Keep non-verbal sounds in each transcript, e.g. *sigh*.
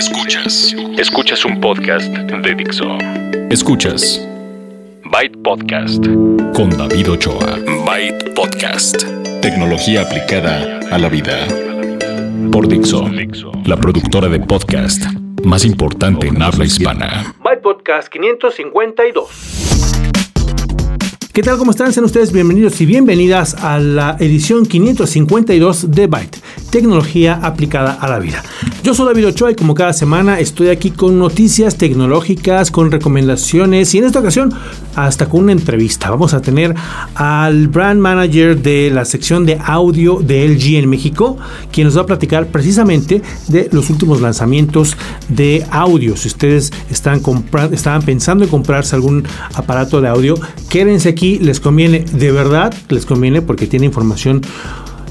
Escuchas. Escuchas un podcast de Dixo. Escuchas. Byte Podcast. Con David Ochoa. Byte Podcast. Tecnología aplicada a la vida. Por Dixo. La productora de podcast más importante en habla hispana. Byte Podcast 552. ¿Qué tal? ¿Cómo están? Sean ustedes bienvenidos y bienvenidas a la edición 552 de Byte, tecnología aplicada a la vida. Yo soy David Ochoa y como cada semana estoy aquí con noticias tecnológicas, con recomendaciones y en esta ocasión hasta con una entrevista. Vamos a tener al brand manager de la sección de audio de LG en México, quien nos va a platicar precisamente de los últimos lanzamientos de audio. Si ustedes están estaban pensando en comprarse algún aparato de audio, quédense aquí, les conviene, de verdad les conviene porque tiene información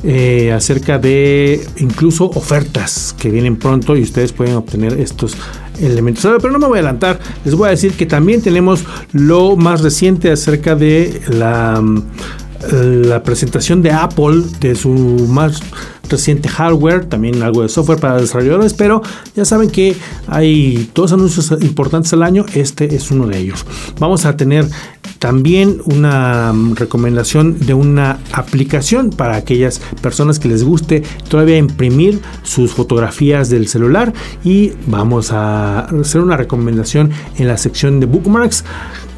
eh, acerca de incluso ofertas que vienen pronto y ustedes pueden obtener estos elementos. Pero no me voy a adelantar, les voy a decir que también tenemos lo más reciente acerca de la, la presentación de Apple, de su más reciente hardware, también algo de software para desarrolladores, pero ya saben que hay dos anuncios importantes al año, este es uno de ellos. Vamos a tener también una mm, recomendación de una aplicación para aquellas personas que les guste todavía imprimir sus fotografías del celular y vamos a hacer una recomendación en la sección de bookmarks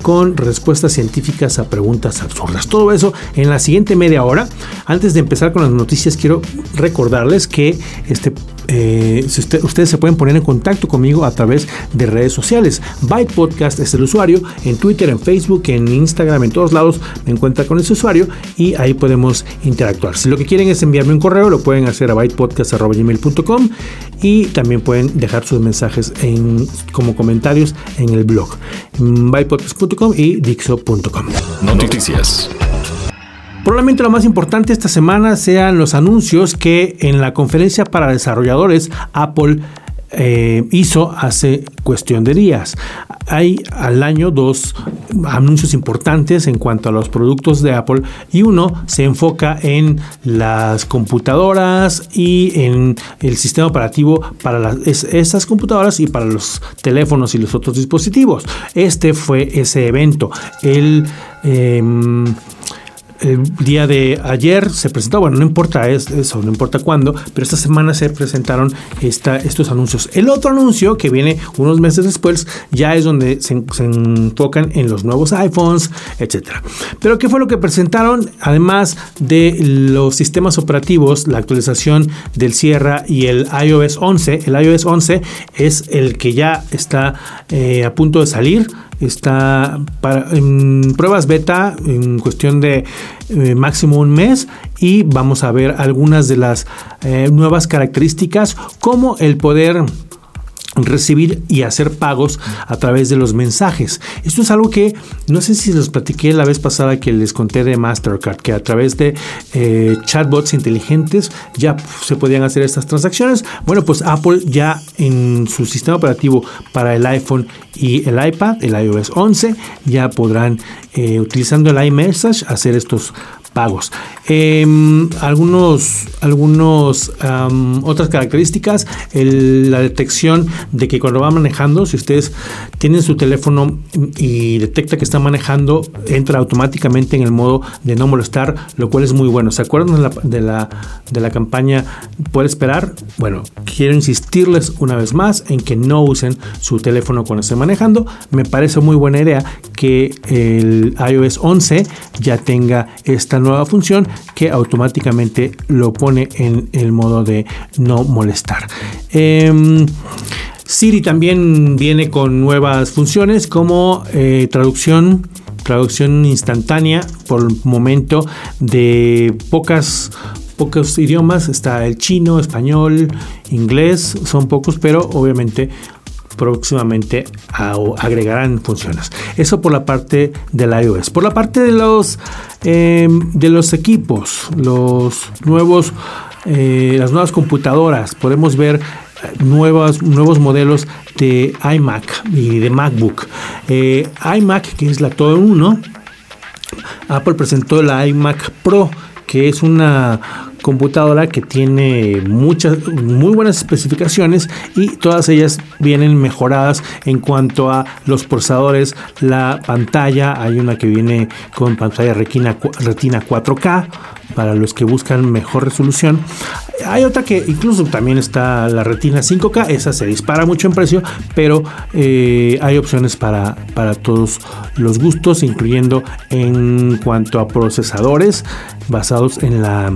con respuestas científicas a preguntas absurdas. Todo eso en la siguiente media hora. Antes de empezar con las noticias, quiero recordarles que este eh, ustedes se pueden poner en contacto conmigo a través de redes sociales. Byte Podcast es el usuario, en Twitter, en Facebook, en Instagram, en todos lados me encuentra con ese usuario y ahí podemos interactuar. Si lo que quieren es enviarme un correo, lo pueden hacer a bytepodcast.gmail.com y también pueden dejar sus mensajes en, como comentarios en el blog bytepodcast.com y dixo.com. Noticias. Probablemente lo más importante esta semana sean los anuncios que en la conferencia para desarrolladores Apple eh, hizo hace cuestión de días. Hay al año dos anuncios importantes en cuanto a los productos de Apple y uno se enfoca en las computadoras y en el sistema operativo para las, esas computadoras y para los teléfonos y los otros dispositivos. Este fue ese evento. El em, el día de ayer se presentó, bueno, no importa eso, no importa cuándo, pero esta semana se presentaron esta, estos anuncios. El otro anuncio que viene unos meses después ya es donde se, enfocan en los nuevos iPhones, etcétera. Pero ¿qué fue lo que presentaron? Además de los sistemas operativos, la actualización del Sierra y el iOS 11. El iOS 11 es el que ya está eh, a punto de salir está en pruebas beta en cuestión de eh, máximo un mes y vamos a ver algunas de las eh, nuevas características como el poder recibir y hacer pagos a través de los mensajes. Esto es algo que no sé si los platiqué la vez pasada que les conté de Mastercard, que a través de eh, chatbots inteligentes ya se podían hacer estas transacciones. Bueno, pues Apple ya en su sistema operativo para el iPhone y el iPad, el iOS 11, ya podrán eh, utilizando el iMessage hacer estos pagos. Em, algunos, algunos otras características, la detección de que cuando va manejando, si ustedes tienen su teléfono y detecta que está manejando, entra automáticamente en el modo de no molestar, lo cual es muy bueno. ¿Se acuerdan de la, de la, de la campaña Puede esperar? Bueno, quiero insistirles una vez más en que no usen su teléfono cuando estén manejando. Me parece muy buena idea que el iOS 11 ya tenga esta nueva función que automáticamente lo pone en el modo de no molestar. Em, Siri también viene con nuevas funciones como eh, traducción traducción instantánea por el momento de pocas pocos idiomas está el chino español inglés son pocos pero obviamente próximamente agregarán funciones. Eso por la parte del iOS. Por la parte de los, em, de los equipos, los nuevos, eh, las nuevas computadoras, podemos ver eh, nuevos, nuevos modelos de iMac y de MacBook. Eh, iMac, que es la todo uno, Apple presentó la iMac Pro, que es una computadora que tiene muchas, muy buenas especificaciones y todas ellas vienen mejoradas en cuanto a los procesadores, la pantalla. Hay una que viene con pantalla retina, retina 4K para los que buscan mejor resolución. Hay otra que incluso también está la retina 5K, esa se dispara mucho en precio, pero eh, hay opciones para, para todos los gustos, incluyendo en cuanto a procesadores basados en la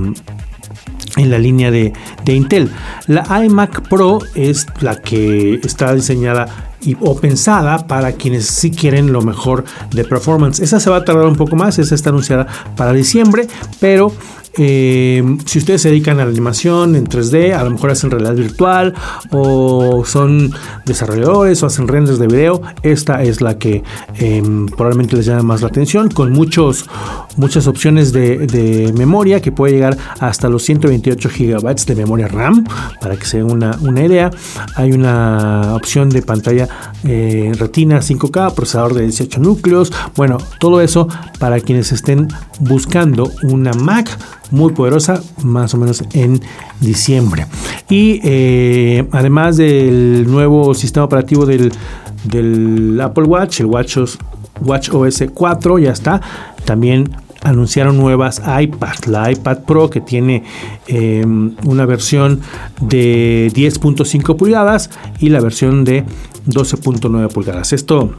en la línea de, de, Intel. La iMac Pro es la que está diseñada y, o pensada para quienes sí quieren lo mejor de performance. Esa se va a tardar un poco más, esa está anunciada para diciembre, pero eh, si ustedes se dedican a la animación en 3D, a lo mejor hacen realidad virtual o son desarrolladores o hacen renders de video, esta es la que em, probablemente les llame más la atención, con muchos, muchas opciones de, memoria que puede llegar hasta los 128 GB de memoria RAM, para que se den una, una idea. Hay una opción de pantalla eh, retina 5K, procesador de 18 núcleos, bueno, todo eso para quienes estén buscando una Mac muy poderosa, más o menos en diciembre. Y eh, además del nuevo sistema operativo del, Apple Watch, el Watch OS, Watch OS 4 ya está. También anunciaron nuevas iPad, la iPad Pro que tiene em, una versión de 10.5 pulgadas y la versión de 12.9 pulgadas. Esto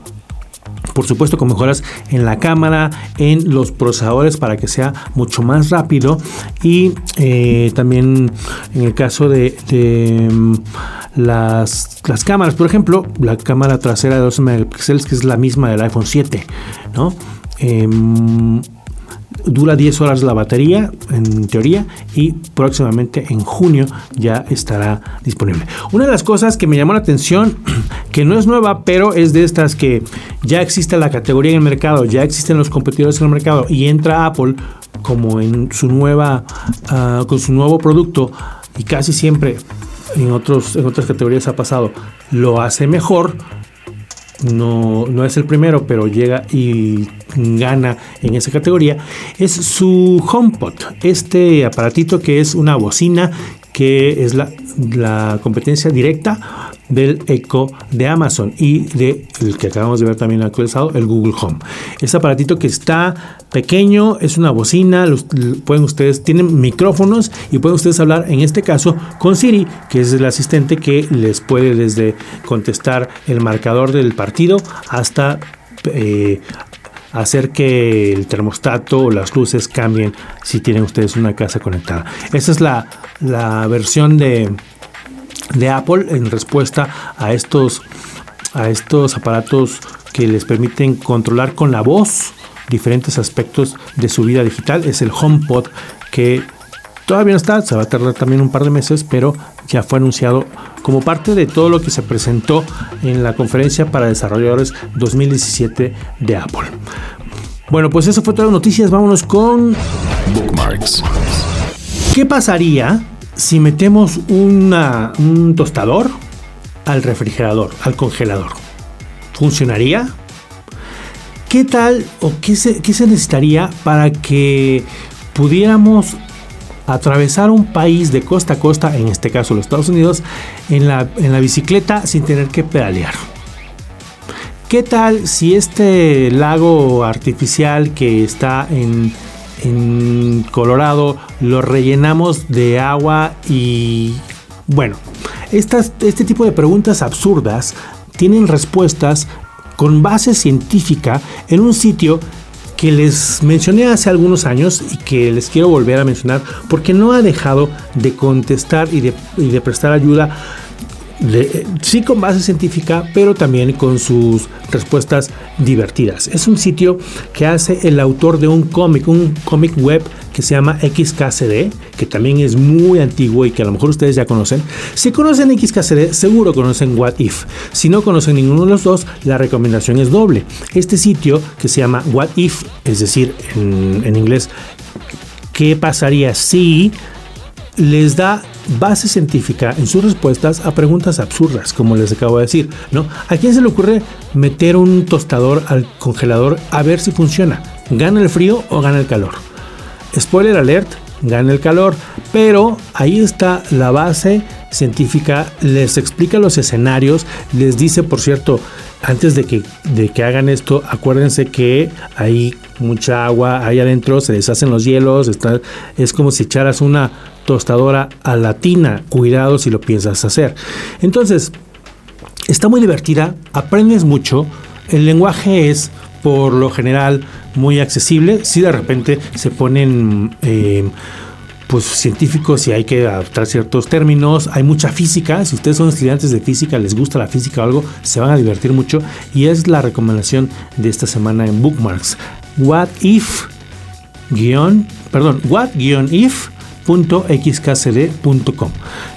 por supuesto con mejoras en la cámara, en los procesadores para que sea mucho más rápido y eh, también en el caso de, mm, las, las, cámaras, por ejemplo, la cámara trasera de 12 megapíxeles que es la misma del iPhone 7, ¿no? Em, dura 10 horas la batería en teoría y próximamente en junio ya estará disponible. Una de las cosas que me llamó la atención, *clears throat* que no es nueva, pero es de estas que ya existe la categoría en el mercado, ya existen los competidores en el mercado y entra Apple como en su nueva, ah, con su nuevo producto y casi siempre en, otros, en otras categorías ha pasado, lo hace mejor no, no es el primero, pero llega y gana en esa categoría, es su HomePod, este aparatito que es una bocina que es la, la competencia directa del Echo de Amazon y de el que acabamos de ver también actualizado, el Google Home. Este aparatito que está pequeño, es una bocina, pueden ustedes, tienen micrófonos y pueden ustedes hablar en este caso con Siri, que es el asistente que les puede desde contestar el marcador del partido hasta eh, hacer que el termostato o las luces cambien si tienen ustedes una casa conectada. Esa es la, la versión de, de Apple en respuesta a estos, a estos aparatos que les permiten controlar con la voz diferentes aspectos de su vida digital. Es el HomePod que todavía no está, se va a tardar también un par de meses, pero ya fue anunciado como parte de todo lo que se presentó en la conferencia para desarrolladores 2017 de Apple. Bueno, pues eso fue todas las noticias. Vámonos con Bookmarks. ¿Qué pasaría si metemos un tostador al refrigerador, al congelador, ¿funcionaría? ¿Qué tal o qué se, se necesitaría para que pudiéramos atravesar un país de costa a costa, en este caso los Estados Unidos, en la, en la bicicleta sin tener que pedalear? ¿Qué tal si este lago artificial que está en en Colorado lo rellenamos de agua y bueno, este tipo de preguntas absurdas tienen respuestas con base científica en un sitio que les mencioné hace algunos años y que les quiero volver a mencionar porque no ha dejado de contestar y de, y de prestar ayuda sí con base científica, pero también con sus respuestas divertidas. Es un sitio que hace el autor de un cómic, un cómic web que se llama XKCD, que también es muy antiguo y que a lo mejor ustedes ya conocen. Si conocen XKCD, seguro conocen What If. Si no conocen ninguno de los dos, la recomendación es doble. Este sitio que se llama What If, es decir, en, en inglés, ¿qué pasaría si les da base científica en sus respuestas a preguntas absurdas, como les acabo de decir, ¿no? ¿A quién se le ocurre meter un tostador al congelador a ver si funciona? ¿Gana el frío o gana el calor? Spoiler alert, gana el calor. Pero ahí está la base científica, les explica los escenarios, les dice, por cierto, antes de que, de que hagan esto, acuérdense que hay mucha agua ahí adentro, se deshacen los hielos, está, es como si echaras una tostadora a la tina, cuidado si lo piensas hacer. Entonces, está muy divertida, aprendes mucho, el lenguaje es por lo general muy accesible, si de repente se ponen... Eh, pues científicos y hay que adaptar ciertos términos. Hay mucha física. Si ustedes son estudiantes de física, les gusta la física o algo, se van a divertir mucho. Y es la recomendación de esta semana en Bookmarks. What if guion, perdón, what-if.xkcd.com.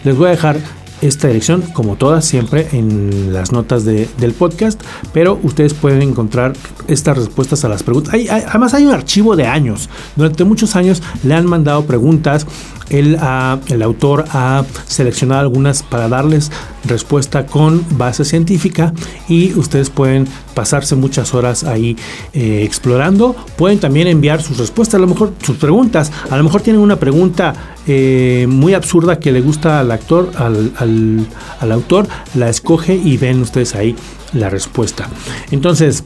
Les voy a dejar esta dirección, como todas, siempre en las notas del podcast, pero ustedes pueden encontrar estas respuestas a las preguntas. además hay un archivo de años. Durante muchos años le han mandado preguntas el autor ha seleccionado algunas para darles respuesta con base científica y ustedes pueden pasarse muchas horas ahí eh, explorando. Pueden también enviar sus respuestas, a lo mejor sus preguntas. A lo mejor tienen una pregunta eh, muy absurda que le gusta al actor, al, al autor, la escoge y ven ustedes ahí la respuesta. Entonces,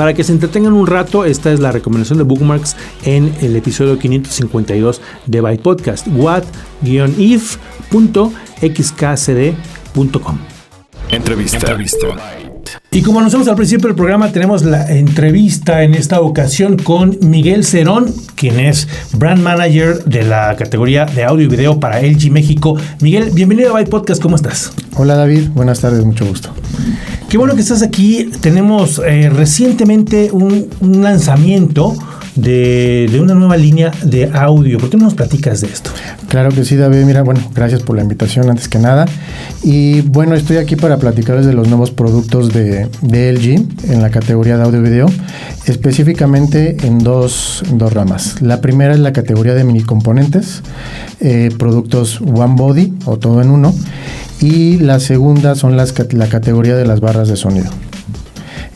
para que se entretengan un rato, esta es la recomendación de Bookmarks en el episodio 552 de Byte Podcast. what-if.xkcd.com. Entrevista. Entrevista. Y como anunciamos al principio del programa, tenemos la entrevista en esta ocasión con Miguel Cerón, quien es Brand Manager de la categoría de audio y video para LG México. Miguel, bienvenido a Byte Podcast, ¿cómo estás? Hola David, buenas tardes, mucho gusto. Qué bueno que estás aquí. Tenemos eh, recientemente un, lanzamiento de, una nueva línea de audio. ¿Por qué no nos platicas de esto? Claro que sí, David. Mira, bueno, gracias por la invitación antes que nada. Y bueno, estoy aquí para platicarles de los nuevos productos de, LG en la categoría de audio y video, específicamente en dos, ramas. La primera es la categoría de mini componentes, eh, productos One Body o todo en uno y la segunda son las, la categoría de las barras de sonido.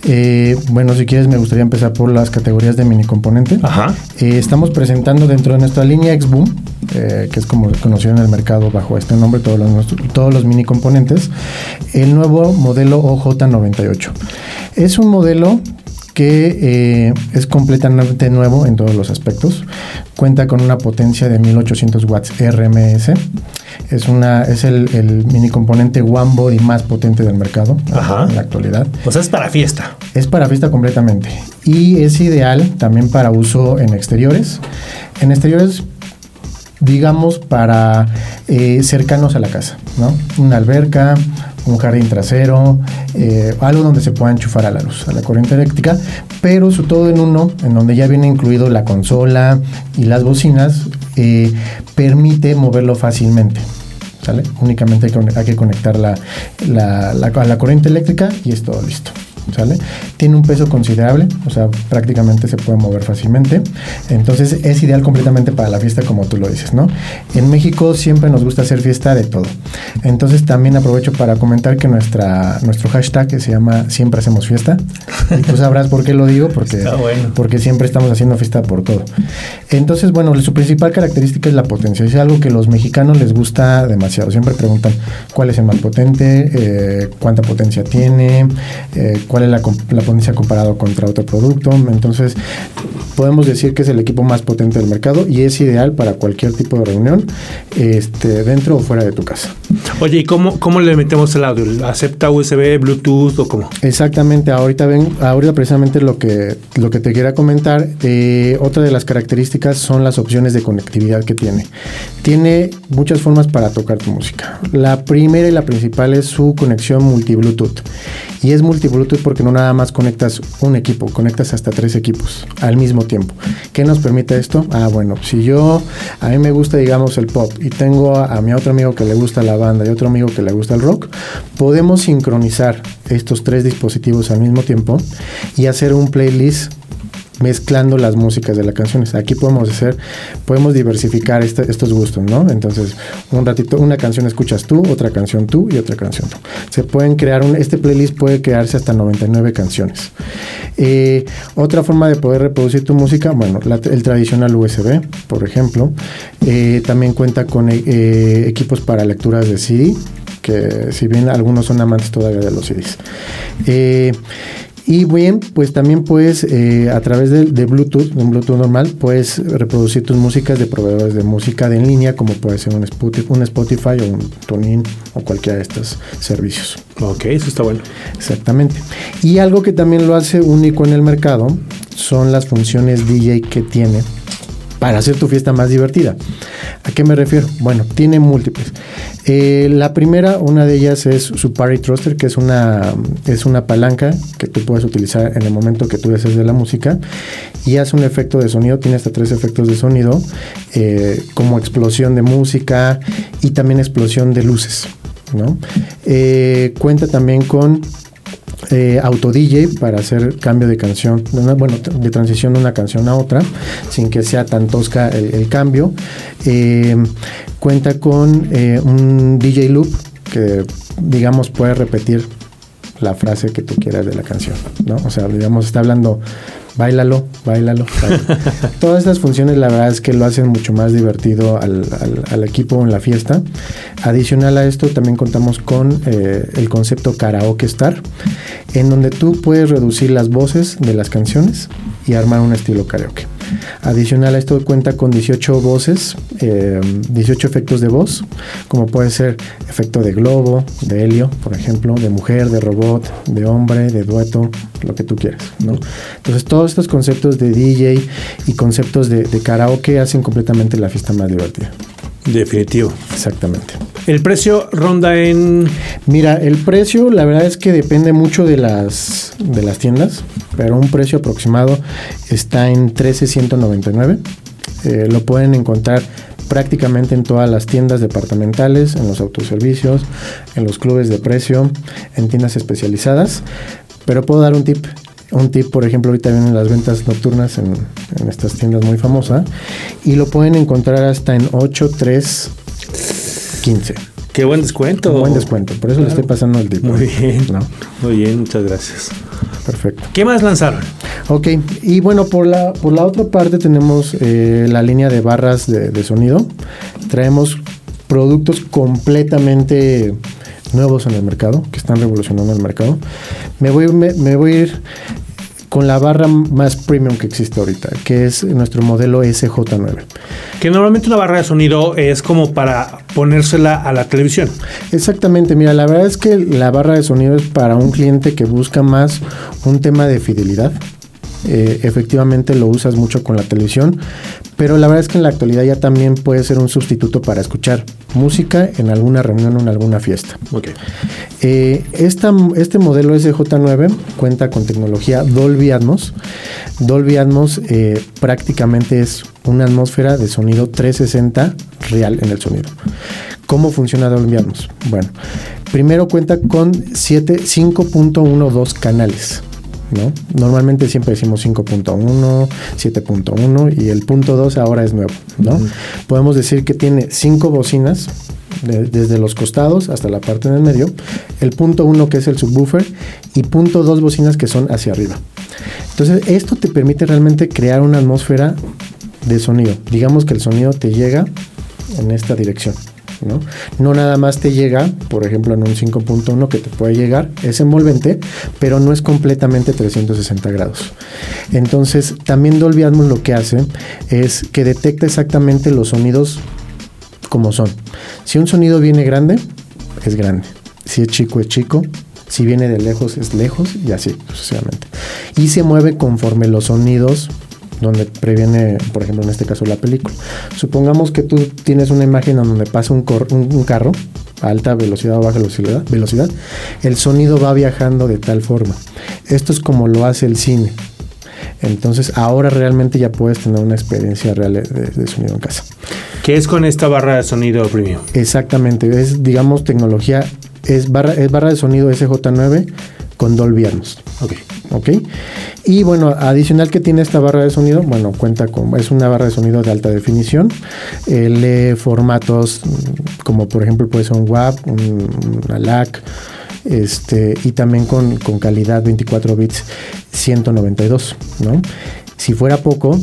Eh, bueno, si quieres me gustaría empezar por las categorías de mini componente. Ajá. Eh, estamos presentando dentro de nuestra línea X-Boom, eh, que es como conocido en el mercado bajo este nombre, todos los, todos los mini componentes, el nuevo modelo OJ98. Es un modelo que es completamente nuevo en todos los aspectos. Cuenta con una potencia de 1800 watts RMS es, una, es el, mini componente One Body más potente del mercado en la actualidad. O sea, es para fiesta. Es para fiesta completamente. Y es ideal también para uso en exteriores. En exteriores digamos, para eh, cercanos a la casa, ¿no? Una alberca, un jardín trasero, eh, algo donde se pueda enchufar a la luz, a la corriente eléctrica, pero sobre todo en uno, en donde ya viene incluido la consola y las bocinas, eh, permite moverlo fácilmente. Únicamente hay que, conectar la, la, a la corriente eléctrica y es todo listo. ¿Sale? Tiene un peso considerable, o sea, prácticamente se puede mover fácilmente. Entonces es ideal completamente para la fiesta como tú lo dices, ¿no? En México siempre nos gusta hacer fiesta de todo. Entonces también aprovecho para comentar que nuestra, nuestro hashtag que se llama Siempre hacemos fiesta. Y tú sabrás por qué lo digo, porque, *laughs* porque siempre estamos haciendo fiesta por todo. Entonces, bueno, su principal característica es la potencia. Es algo que los mexicanos les gusta demasiado. Siempre preguntan cuál es el más potente, eh, cuánta potencia tiene, eh, cuál es la, potencia comparado contra otro producto. Entonces, podemos decir que es el equipo más potente del mercado y es ideal para cualquier tipo de reunión, este, dentro o fuera de tu casa. Oye, ¿y cómo, cómo le metemos el audio? ¿Acepta USB, Bluetooth o cómo? Exactamente, ahorita ven, ahorita precisamente lo que, lo que te quiera comentar, eh, otra de las características son las opciones de conectividad que tiene. Tiene muchas formas para tocar tu música. La primera y la principal es su conexión multi-Bluetooth. Y es multi-Bluetooth porque no nada más conectas un equipo, conectas hasta tres equipos al mismo tiempo. ¿Qué nos permite esto? Ah, bueno, si yo, a mí me gusta, digamos, el pop y tengo a, mi otro amigo que le gusta la banda y otro amigo que le gusta el rock, podemos sincronizar estos tres dispositivos al mismo tiempo y hacer un playlist mezclando las músicas de las canciones. Aquí podemos hacer, podemos diversificar este, estos gustos, ¿no? Entonces, un ratito, una canción escuchas tú, otra canción tú y otra canción tú. Se pueden crear, un, este playlist puede crearse hasta 99 canciones. Eh, otra forma de poder reproducir tu música, bueno, el tradicional USB, por ejemplo. Eh, también cuenta con eh, equipos para lecturas de CD, que si bien algunos son amantes todavía de los CDs. Y bien, pues también puedes, eh, a través de, Bluetooth, un Bluetooth normal, puedes reproducir tus músicas de proveedores de música de en línea, como puede ser un Spotify, un Spotify o un TuneIn o cualquiera de estos servicios. Ok, eso está bueno. Exactamente. Y algo que también lo hace único en el mercado son las funciones DJ que tiene para hacer tu fiesta más divertida. ¿A qué me refiero? Bueno, tiene múltiples. Eh, la primera, una de ellas es su Party Thruster, que es una, es una palanca que tú puedes utilizar en el momento que tú desees de la música y hace un efecto de sonido, tiene hasta tres efectos de sonido, eh, como explosión de música y también explosión de luces. ¿no? Eh, cuenta también con eh, auto DJ para hacer cambio de canción, bueno, de transición de una canción a otra, sin que sea tan tosca el, cambio. Eh, cuenta con eh, un DJ loop que, digamos, puede repetir la frase que tú quieras de la canción, ¿no? O sea, digamos, está hablando bailalo, bailalo. *laughs* Todas estas funciones la verdad es que lo hacen mucho más divertido al, equipo en la fiesta. Adicional a esto también contamos con eh, el concepto karaoke star, en donde tú puedes reducir las voces de las canciones y armar un estilo karaoke. Adicional a esto cuenta con 18 voces, 18 eh, efectos de voz, como puede ser efecto de globo, de helio, por ejemplo, de mujer, de robot, de hombre, de dueto, lo que tú quieras. ¿no? Entonces todos estos conceptos de DJ y conceptos de, de karaoke hacen completamente la fiesta más divertida. Definitivo. Exactamente. ¿El precio ronda en...? Mira, el precio la verdad es que depende mucho de las, de las tiendas, pero un precio aproximado está en 13.199. Eh, lo pueden encontrar prácticamente en todas las tiendas departamentales, en los autoservicios, en los clubes de precio, en tiendas especializadas. Pero puedo dar un tip. Un tip, por ejemplo, ahorita vienen las ventas nocturnas en, en estas tiendas muy famosas y lo pueden encontrar hasta en 8, 3, 15. Qué buen descuento. buen descuento, por eso le estoy pasando el tipo. Muy bien. Muy bien, muchas gracias. Perfecto. ¿Qué más lanzaron? Ok, y bueno, por la, por la otra parte tenemos eh, la línea de barras de, sonido. Traemos productos completamente nuevos en el mercado, que están revolucionando el mercado. Me voy, me voy a ir con la barra más premium que existe ahorita, que es nuestro modelo SJ9. Que normalmente una barra de sonido es como para ponérsela a la televisión. Exactamente, mira, la verdad es que la barra de sonido es para un cliente que busca más un tema de fidelidad. Eh, efectivamente lo usas mucho con la televisión, pero la verdad es que en la actualidad ya también puede ser un sustituto para escuchar música en alguna reunión o en alguna fiesta. Okay. Eh, este modelo SJ9 cuenta con tecnología Dolby Atmos. Dolby Atmos eh, prácticamente es una atmósfera de sonido 360 real en el sonido. ¿Cómo funciona Dolby Atmos? Bueno, primero cuenta con 5.12 canales. Normalmente siempre decimos 5.1, 7.1 y el punto 2 ahora es nuevo, ¿no? Podemos decir que tiene cinco bocinas desde los costados hasta la parte en el medio, el punto 1 que es el subwoofer y punto 2 bocinas que son hacia arriba. Entonces, esto te permite realmente crear una atmósfera de sonido. Digamos que el sonido te llega en esta dirección. ¿No? nada más te llega, por ejemplo, en un 5.1 que te puede llegar, es envolvente, pero no es completamente 360 grados. Entonces, también Dolby Atmos lo que hace es que detecta exactamente los sonidos como son. Si un sonido viene grande, es grande. Si es chico, es chico. Si viene de lejos, es lejos y así sucesivamente. Y se mueve conforme los sonidos donde previene, por ejemplo, en este caso la película. Supongamos que tú tienes una imagen donde pasa un, carro a alta velocidad o baja velocidad, velocidad, el sonido va viajando de tal forma. Esto es como lo hace el cine. Entonces ahora realmente ya puedes tener una experiencia real de, sonido en casa. ¿Qué es con esta barra de sonido premium? Exactamente, es digamos tecnología, es barra, es barra de sonido SJ9 con Dolby Atmos. Ok. ¿Ok? Y bueno, adicional que tiene esta barra de sonido, bueno, cuenta con, es una barra de sonido de alta definición, eh, lee formatos mm, como por ejemplo puede ser un WAV, un, una LAC, este, y también con, con calidad 24 bits 192, ¿no? Si fuera poco,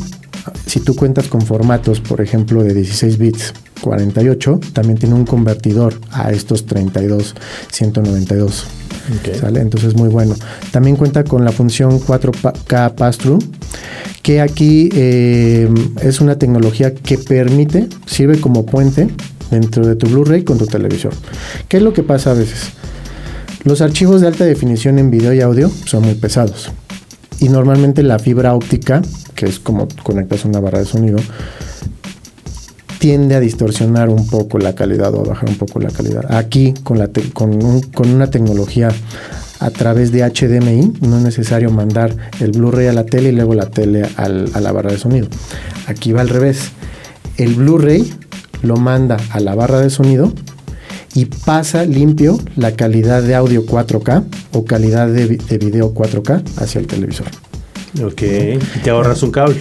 si tú cuentas con formatos, por ejemplo, de 16 bits 48, también tiene un convertidor a estos 32 192. ¿Sale? Entonces es muy bueno. También cuenta con la función 4K Pass-Through, que aquí eh, es una tecnología que permite, sirve como puente dentro de tu Blu-ray con tu televisor. ¿Qué es lo que pasa a veces? Los archivos de alta definición en video y audio son muy pesados. Y normalmente la fibra óptica, que es como conectas una barra de sonido, tiende a distorsionar un poco la calidad o a bajar un poco la calidad. Aquí, con, una tecnología a través de HDMI, no es necesario mandar el Blu-ray a la tele y luego la tele a la barra de sonido. Aquí va al revés. El Blu-ray lo manda a la barra de sonido y pasa limpio la calidad de audio 4K o calidad de, de video 4K hacia el televisor. Ok, te ahorras un cable.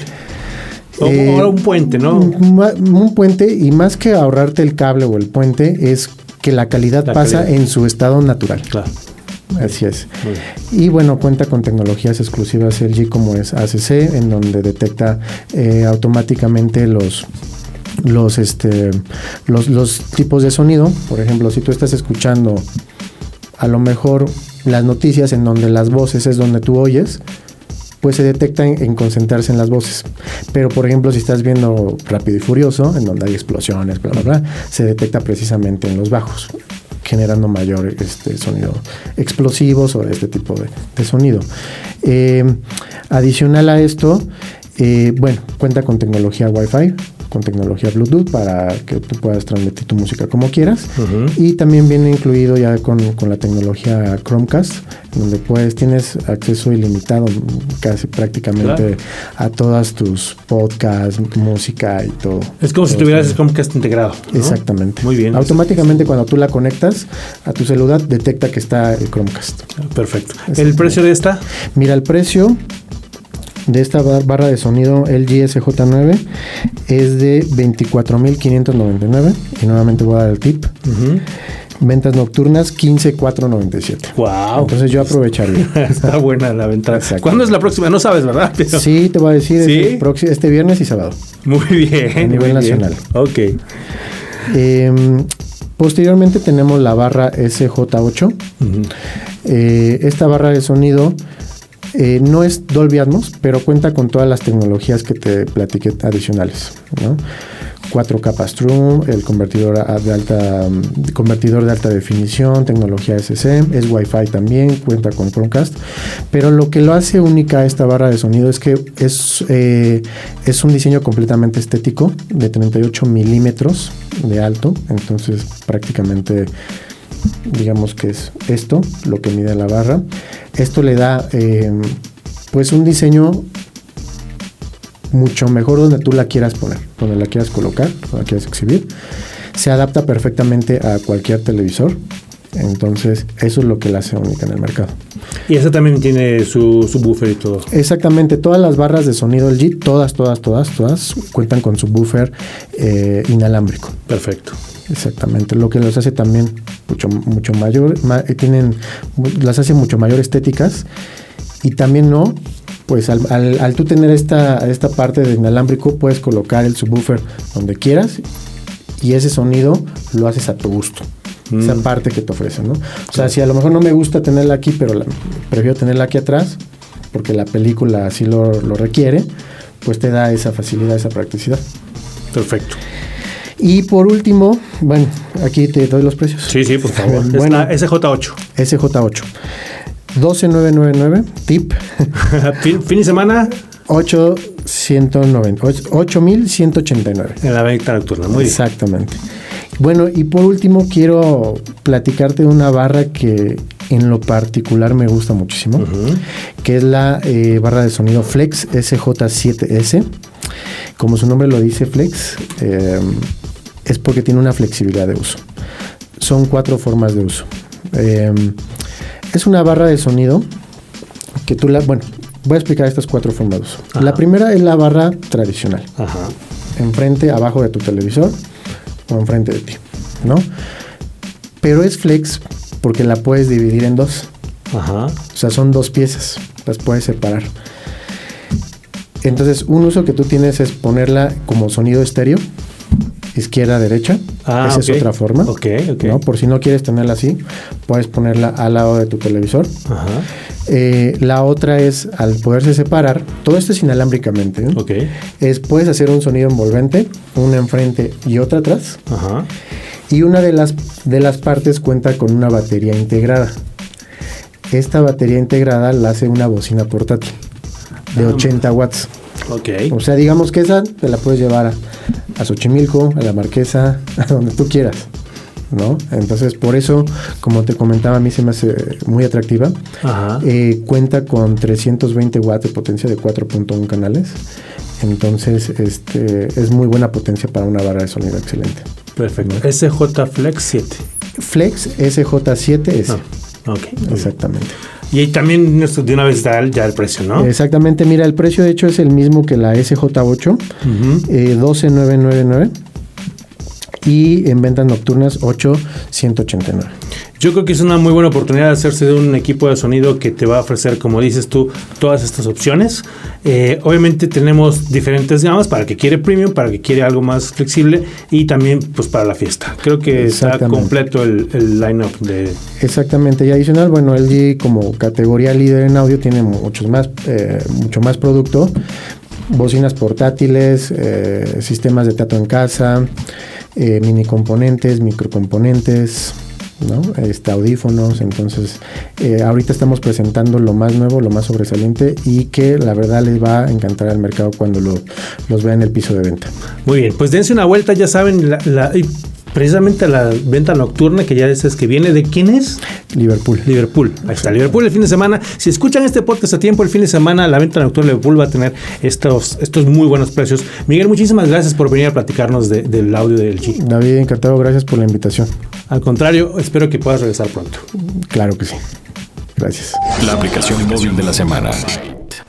O, eh, un puente, ¿no? Un, puente y más que ahorrarte el cable o el puente es que la calidad pasa en su estado natural. Claro. Así es. Y bueno, cuenta con tecnologías exclusivas LG como es ACC, en donde detecta eh, automáticamente los los este los, los tipos de sonido. Por ejemplo, si tú estás escuchando a lo mejor las noticias en donde las voces es donde tú oyes, pues se detecta en, concentrarse en las voces. Pero, por ejemplo, si estás viendo Rápido y Furioso, en donde hay explosiones, bla, bla, bla, se detecta precisamente en los bajos generando mayor este, sonido explosivos o este tipo de, sonido. Eh, adicional a esto, eh, bueno, cuenta con tecnología Wi-Fi, con tecnología Bluetooth para que tú puedas transmitir tu música como quieras. Y también viene incluido ya con, la tecnología Chromecast, donde puedes, tienes acceso ilimitado casi prácticamente a todas tus podcasts, música y todo. Es como si tuvieras el Chromecast integrado. Exactamente. Muy bien. Automáticamente cuando tú la conectas a tu celular detecta que está el Chromecast. Perfecto. ¿El precio de esta? Mira, el precio de esta barra de sonido LG SJ9 es de 24.599 y nuevamente voy a dar el tip. Ventas nocturnas 15,497. Wow. Entonces yo aprovecharía. *laughs* Está buena la venta. ¿Cuándo es la próxima? No sabes, ¿verdad? *laughs* Sí, te voy a decir este, este, viernes y sábado. Muy bien. A nivel nacional. Ok. Em, posteriormente tenemos la barra SJ8. Eh, esta barra de sonido eh, no es Dolby Atmos, pero cuenta con todas las tecnologías que te platiqué adicionales. ¿no? 4K Pass-Through, el convertidor de alta mm, convertidor de alta definición, tecnología SC, es Wi-Fi también, cuenta con Chromecast, pero lo que lo hace única esta barra de sonido es que es, eh, es un diseño completamente estético de 38 milímetros de alto, entonces prácticamente digamos que es esto, lo que mide la barra. Esto le da em, pues un diseño mucho mejor donde tú la quieras poner, donde la quieras colocar, donde la quieras exhibir. Se adapta perfectamente a cualquier televisor. Entonces, eso es lo que la hace única en el mercado. Y esa también tiene su, subwoofer y todo. Exactamente, todas las barras de sonido LG, todas, todas, todas, todas, cuentan con subwoofer eh, inalámbrico. Perfecto. Exactamente, lo que los hace también mucho, mucho mayor, eh, tienen, las hace mucho mayor estéticas y también no, pues al, al, tú tener esta, esta parte de inalámbrico puedes colocar el subwoofer donde quieras y ese sonido lo haces a tu gusto. Esa mm. parte que te ofrece, ¿no? O sea, si a lo mejor no me gusta tenerla aquí, pero prefiero tenerla aquí atrás, porque la película así lo, lo requiere, pues te da esa facilidad, esa practicidad. Perfecto. Y por último, bueno, aquí te doy los precios. Sí, sí, por favor. *laughs* bueno, SJ8. SJ8. 12999, tip. *laughs* fin, fin de semana. 8189. En la venta nocturna, muy Exactamente. Bueno, y por último quiero platicarte de una barra que en lo particular me gusta muchísimo, que es la eh, barra de sonido Flex SJ7S. Como su nombre lo dice, Flex, eh, es porque tiene una flexibilidad de uso. Son cuatro formas de uso. Em, es una barra de sonido que tú la, bueno, voy a explicar estos cuatro formatos. La primera es la barra tradicional. Ajá. Enfrente, abajo de tu televisor o enfrente de ti, ¿no? Pero es flex porque la puedes dividir en dos. Ajá. O sea, son dos piezas, las puedes separar. Entonces, un uso que tú tienes es ponerla como sonido estéreo, izquierda, derecha. Ah, Esa es otra forma. Ok, ok. ¿no? Por si no quieres tenerla así, puedes ponerla al lado de tu televisor. Ajá. Eh, la otra es, al poderse separar, todo esto es inalámbricamente. ¿eh? Ok. Es, puedes hacer un sonido envolvente, una enfrente y otra atrás. Ajá. Y una de las, de las partes cuenta con una batería integrada. Esta batería integrada la hace una bocina portátil de Ah. 80 watts. Ok. O sea, digamos que esa te la puedes llevar a, a Xochimilco, a la Marquesa, *laughs* a donde tú quieras. ¿No? Entonces, por eso, como te comentaba, a mí se me hace muy atractiva. Ajá. Eh, cuenta con 320 watts de potencia de 4.1 canales. Entonces, este, es muy buena potencia para una barra de sonido excelente. Perfecto. SJ Flex 7. Flex SJ7S. Ah, ok. Exactamente. Y ahí también de una vez da el- ya el precio, ¿no? Exactamente. Mira, el precio de hecho es el mismo que la SJ8, Ujú. eh, 12999. Y en ventas nocturnas 8189. Yo creo que es una muy buena oportunidad de hacerse de un equipo de sonido que te va a ofrecer, como dices tú, todas estas opciones. Eh, obviamente tenemos diferentes gamas para el que quiere premium, para el que quiere algo más flexible y también pues para la fiesta. Creo que está completo el, el line-up de... Exactamente, y adicional, bueno, LG como categoría líder en audio tiene muchos más, eh, mucho más producto, bocinas portátiles, eh, sistemas de teatro en casa, eh, mini componentes, microcomponentes, ¿no? Este, audífonos, entonces eh, ahorita estamos presentando lo más nuevo, lo más sobresaliente y que la verdad les va a encantar al mercado cuando lo- los vean en el piso de venta. Muy bien, pues dense una vuelta, ya saben, la, precisamente la venta nocturna que ya dices que viene, ¿de quién es? Liverpool. Liverpool. Ahí está, Liverpool el fin de semana. Si escuchan este podcast a tiempo, el fin de semana, la venta nocturna de Liverpool va a tener estos, estos muy buenos precios. Miguel, muchísimas gracias por venir a platicarnos de- del audio del G. David, encantado, gracias por la invitación. Al contrario, espero que puedas regresar pronto. Claro que sí. Gracias. La aplicación móvil de la semana.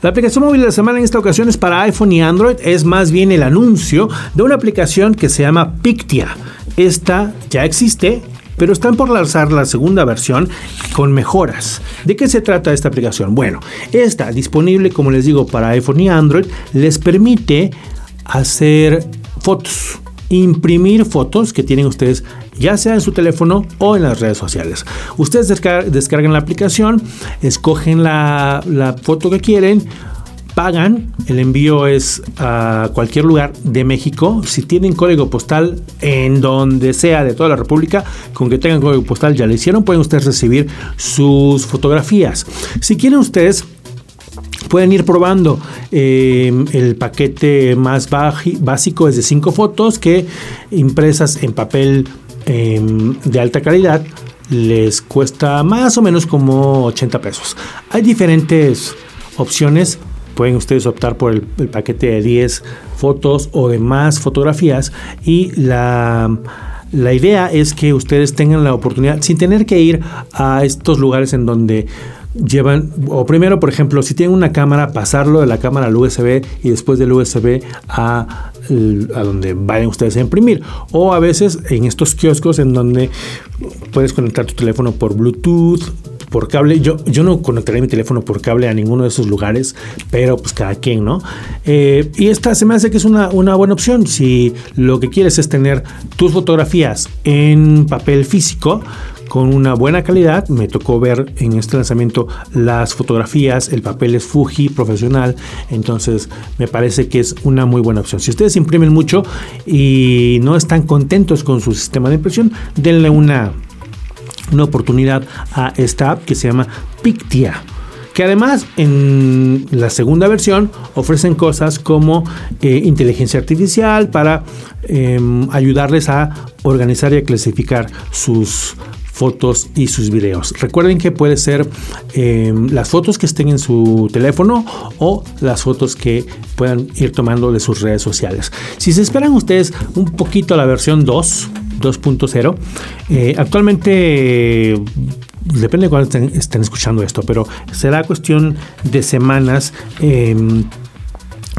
La aplicación móvil de la semana en esta ocasión es para iPhone y Android. Es más bien el anuncio de una aplicación que se llama Pictia. Esta ya existe, pero están por lanzar la segunda versión con mejoras. ¿De qué se trata esta aplicación? Bueno, esta disponible, como les digo, para iPhone y Android, les permite hacer fotos, imprimir fotos que tienen ustedes ya sea en su teléfono o en las redes sociales. Ustedes descar- descargan la aplicación, escogen la, la foto que quieren, pagan, el envío es a cualquier lugar de México. Si tienen código postal en donde sea de toda la República, con que tengan código postal ya lo hicieron, pueden ustedes recibir sus fotografías. Si quieren ustedes pueden ir probando. Eh, el paquete más básico es de 5 fotos que impresas en papel eh, de alta calidad les cuesta más o menos como 80 pesos. Hay diferentes opciones. Pueden ustedes optar por el, paquete de 10 fotos o de más fotografías y la... La idea es que ustedes tengan la oportunidad, sin tener que ir a estos lugares en donde llevan, o primero, por ejemplo, si tienen una cámara, pasarlo de la cámara al USB y después del USB a, a donde vayan ustedes a imprimir. O a veces en estos kioscos en donde puedes conectar tu teléfono por Bluetooth, por cable. Yo, yo no conectaré mi teléfono por cable a ninguno de esos lugares, pero pues cada quien, ¿no? Eh, y esta se me hace que es una, una buena opción. Si lo que quieres es tener tus fotografías en papel físico, con una buena calidad. Me tocó ver en este lanzamiento las fotografías, el papel es Fuji profesional, entonces me parece que es una muy buena opción. Si ustedes imprimen mucho y no están contentos con su sistema de impresión, denle una, una oportunidad a esta app que se llama Pictia que además en la segunda versión ofrecen cosas como eh, inteligencia artificial para eh, ayudarles a organizar y a clasificar sus fotos y sus videos. Recuerden que puede ser eh, las fotos que estén en su teléfono o las fotos que puedan ir tomando de sus redes sociales. Si se esperan ustedes un poquito la versión 2, 2.0, eh, actualmente depende de cuándo estén, escuchando esto, pero será cuestión de semanas. Em,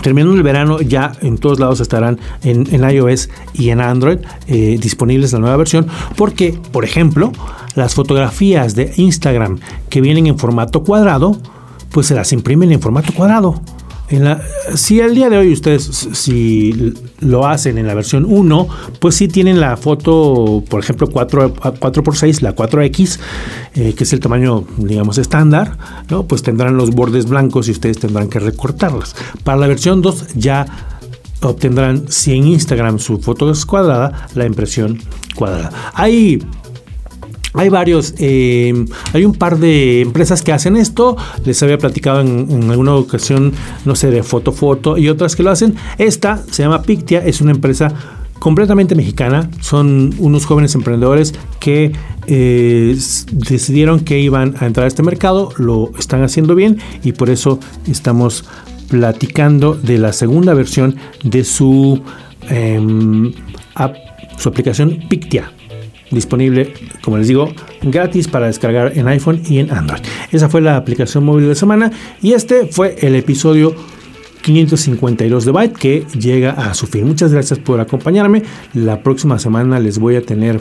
terminando el verano, ya en todos lados estarán en, iOS y en Android eh, disponibles la nueva versión, porque, por ejemplo, las fotografías de Instagram que vienen en formato cuadrado, pues se las imprimen en formato cuadrado si al día de hoy ustedes si lo hacen en la versión 1, pues sí tienen la foto, por ejemplo, 4, 4x6, la 4X, eh, que es el tamaño, digamos, estándar, ¿no? Pues tendrán los bordes blancos y ustedes tendrán que recortarlas. Para la versión 2 ya obtendrán, si en Instagram su foto es cuadrada, la impresión cuadrada. Hay hay varios, eh, hay un par de empresas que hacen esto. Les había platicado en, alguna ocasión, no sé, de foto foto y otras que lo hacen. Esta se llama Pictia, es una empresa completamente mexicana. Son unos jóvenes emprendedores que eh, decidieron que iban a entrar a este mercado, lo están haciendo bien y por eso estamos platicando de la segunda versión de su, em, su aplicación Pictia disponible, como les digo, gratis para descargar en iPhone y en Android. Esa fue la aplicación móvil de semana y este fue el episodio 552 de Byte que llega a su fin. Muchas gracias por acompañarme. La próxima semana les voy a tener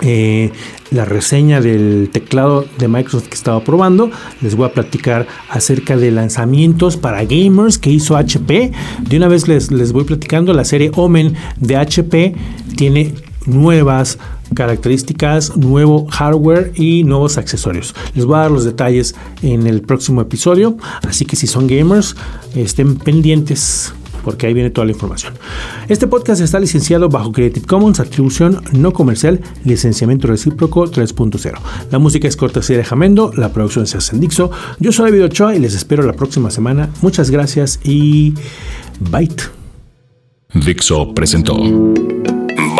eh, la reseña del teclado de Microsoft que estaba probando. Les voy a platicar acerca de lanzamientos para gamers que hizo HP. De una vez les, les voy platicando. La serie Omen de HP tiene nuevas características, nuevo hardware y nuevos accesorios. Les voy a dar los detalles en el próximo episodio, así que si son gamers, estén pendientes porque ahí viene toda la información. Este podcast está licenciado bajo Creative Commons, atribución no comercial, licenciamiento recíproco 3.0. La música es cortesía de Jamendo, la producción se hace en Dixo. Yo soy David Ochoa y les espero la próxima semana. Muchas gracias y Byte. Dixo presentó